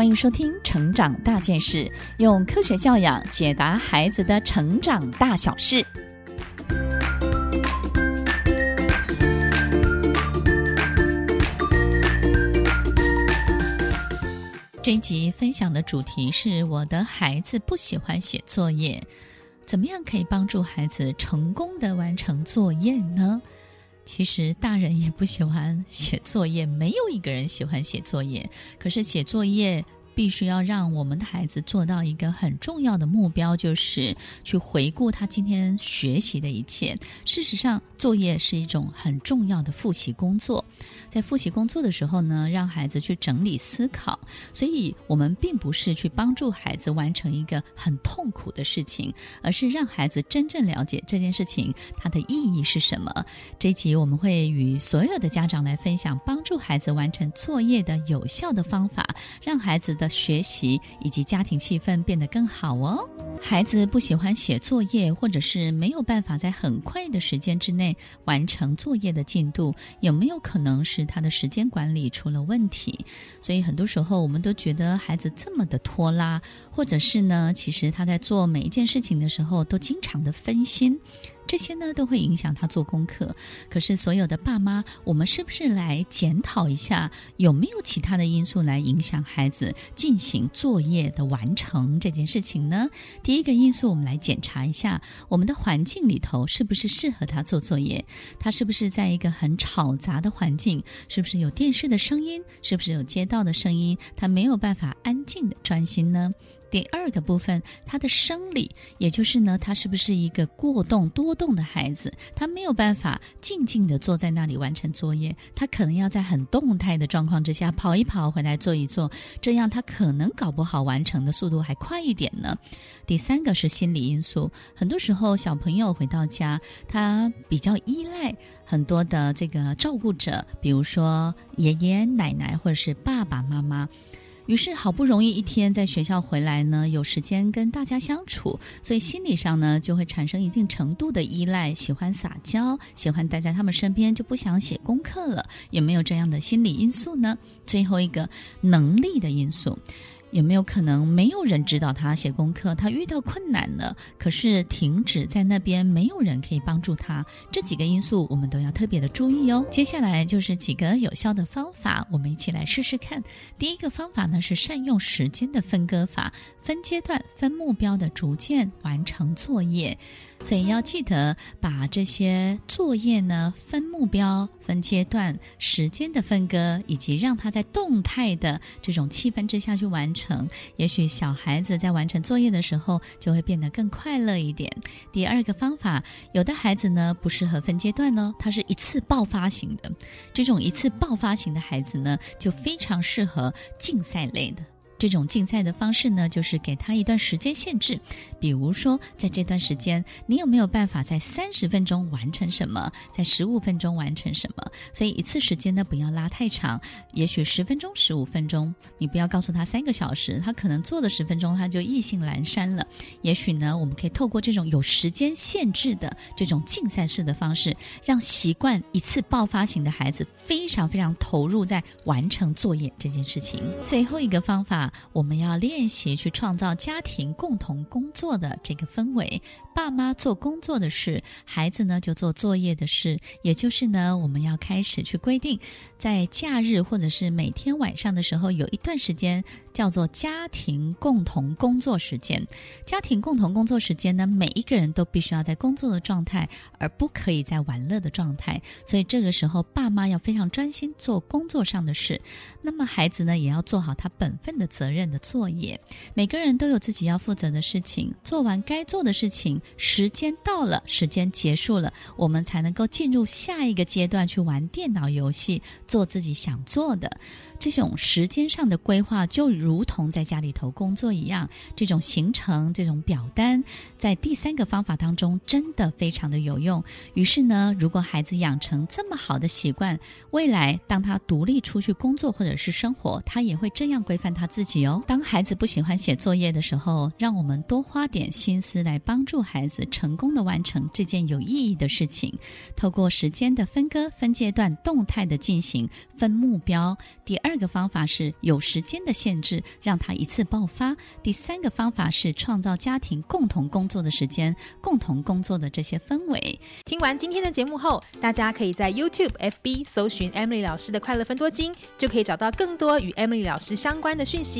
欢迎收听《成长大件事》，用科学教养解答孩子的成长大小事。这一集分享的主题是：我的孩子不喜欢写作业，怎么样可以帮助孩子成功的完成作业呢？其实大人也不喜欢写作业，没有一个人喜欢写作业。可是写作业必须要让我们的孩子做到一个很重要的目标，就是去回顾他今天学习的一切。事实上，作业是一种很重要的复习工作。在复习工作的时候呢，让孩子去整理思考，所以我们并不是去帮助孩子完成一个很痛苦的事情，而是让孩子真正了解这件事情它的意义是什么。这一集我们会与所有的家长来分享帮助孩子完成作业的有效的方法，让孩子的学习以及家庭气氛变得更好哦。孩子不喜欢写作业，或者是没有办法在很快的时间之内完成作业的进度，有没有可能是他的时间管理出了问题？所以很多时候我们都觉得孩子这么的拖拉，或者是呢，其实他在做每一件事情的时候都经常的分心。这些呢都会影响他做功课。可是所有的爸妈，我们是不是来检讨一下，有没有其他的因素来影响孩子进行作业的完成这件事情呢？第一个因素，我们来检查一下我们的环境里头是不是适合他做作业。他是不是在一个很吵杂的环境？是不是有电视的声音？是不是有街道的声音？他没有办法安静的专心呢？第二个部分，他的生理，也就是呢，他是不是一个过动多动的孩子？他没有办法静静地坐在那里完成作业，他可能要在很动态的状况之下跑一跑，回来坐一坐，这样他可能搞不好完成的速度还快一点呢。第三个是心理因素，很多时候小朋友回到家，他比较依赖很多的这个照顾者，比如说爷爷奶奶或者是爸爸妈妈。于是好不容易一天在学校回来呢，有时间跟大家相处，所以心理上呢就会产生一定程度的依赖，喜欢撒娇，喜欢待在他们身边，就不想写功课了。有没有这样的心理因素呢？最后一个能力的因素。有没有可能没有人指导他写功课？他遇到困难了，可是停止在那边，没有人可以帮助他。这几个因素我们都要特别的注意哦。接下来就是几个有效的方法，我们一起来试试看。第一个方法呢是善用时间的分割法，分阶段、分目标的逐渐完成作业。所以要记得把这些作业呢分目标、分阶段、时间的分割，以及让他在动态的这种气氛之下去完成。成也许小孩子在完成作业的时候就会变得更快乐一点。第二个方法，有的孩子呢不适合分阶段呢，他是一次爆发型的。这种一次爆发型的孩子呢，就非常适合竞赛类的。这种竞赛的方式呢，就是给他一段时间限制，比如说，在这段时间，你有没有办法在三十分钟完成什么，在十五分钟完成什么？所以一次时间呢，不要拉太长，也许十分钟、十五分钟，你不要告诉他三个小时，他可能做了十分钟他就意兴阑珊了。也许呢，我们可以透过这种有时间限制的这种竞赛式的方式，让习惯一次爆发型的孩子非常非常投入在完成作业这件事情。最后一个方法。我们要练习去创造家庭共同工作的这个氛围。爸妈做工作的事，孩子呢就做作业的事。也就是呢，我们要开始去规定，在假日或者是每天晚上的时候，有一段时间叫做家庭共同工作时间。家庭共同工作时间呢，每一个人都必须要在工作的状态，而不可以在玩乐的状态。所以这个时候，爸妈要非常专心做工作上的事。那么孩子呢，也要做好他本分的责任的作业。每个人都有自己要负责的事情，做完该做的事情。时间到了，时间结束了，我们才能够进入下一个阶段去玩电脑游戏，做自己想做的。这种时间上的规划，就如同在家里头工作一样，这种行程、这种表单，在第三个方法当中真的非常的有用。于是呢，如果孩子养成这么好的习惯，未来当他独立出去工作或者是生活，他也会这样规范他自己哦。当孩子不喜欢写作业的时候，让我们多花点心思来帮助孩子成功的完成这件有意义的事情。透过时间的分割、分阶段、动态的进行、分目标。第二。个方法是有时间的限制，让它一次爆发；第三个方法是创造家庭共同工作的时间，共同工作的这些氛围。听完今天的节目后，大家可以在 YouTube、FB 搜寻 Emily 老师的快乐分多金，就可以找到更多与 Emily 老师相关的讯息。